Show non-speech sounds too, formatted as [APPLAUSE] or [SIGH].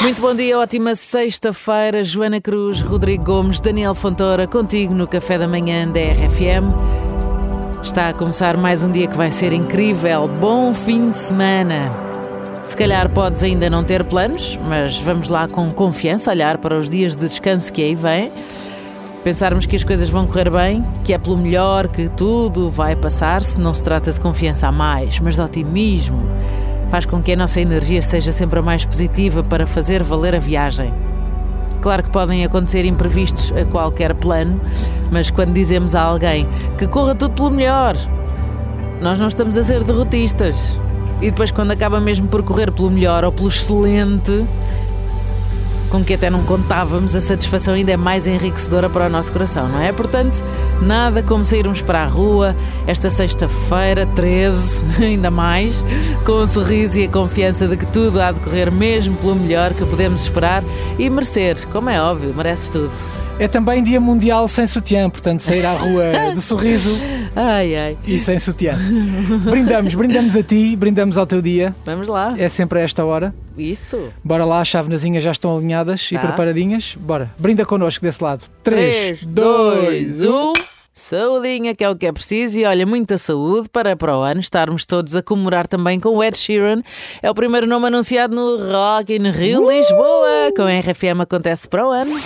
Muito bom dia, ótima sexta-feira. Joana Cruz, Rodrigo Gomes, Daniel Fontoura, contigo no Café da Manhã da RFM. Está a começar mais um dia que vai ser incrível. Bom fim de semana. Se calhar podes ainda não ter planos, mas vamos lá com confiança olhar para os dias de descanso que aí vêm. Pensarmos que as coisas vão correr bem, que é pelo melhor, que tudo vai passar, se não se trata de confiança a mais, mas de otimismo faz com que a nossa energia seja sempre a mais positiva para fazer valer a viagem. Claro que podem acontecer imprevistos a qualquer plano, mas quando dizemos a alguém que corra tudo pelo melhor, nós não estamos a ser derrotistas. E depois, quando acaba mesmo por correr pelo melhor ou pelo excelente, com que até não contávamos, a satisfação ainda é mais enriquecedora para o nosso coração, não é? Portanto, nada como sairmos para a rua esta sexta-feira, 13, [LAUGHS] ainda mais, com o um sorriso e a confiança de que tudo há de correr mesmo pelo melhor que podemos esperar e merecer, como é óbvio, mereces tudo. É também Dia Mundial sem sutiã, portanto, sair à rua [LAUGHS] de sorriso ai, ai. e sem sutiã. Brindamos, brindamos a ti, brindamos ao teu dia. Vamos lá. É sempre a esta hora. Isso. Bora lá, as chavenazinhas já estão alinhadas tá. e preparadinhas. Bora, brinda connosco desse lado. 3, 2, 1. Saudinha, que é o que é preciso, e olha, muita saúde para para o ano estarmos todos a comemorar também com o Ed Sheeran. É o primeiro nome anunciado no Rock in Rio uh! Lisboa. Com a RFM acontece para o ano.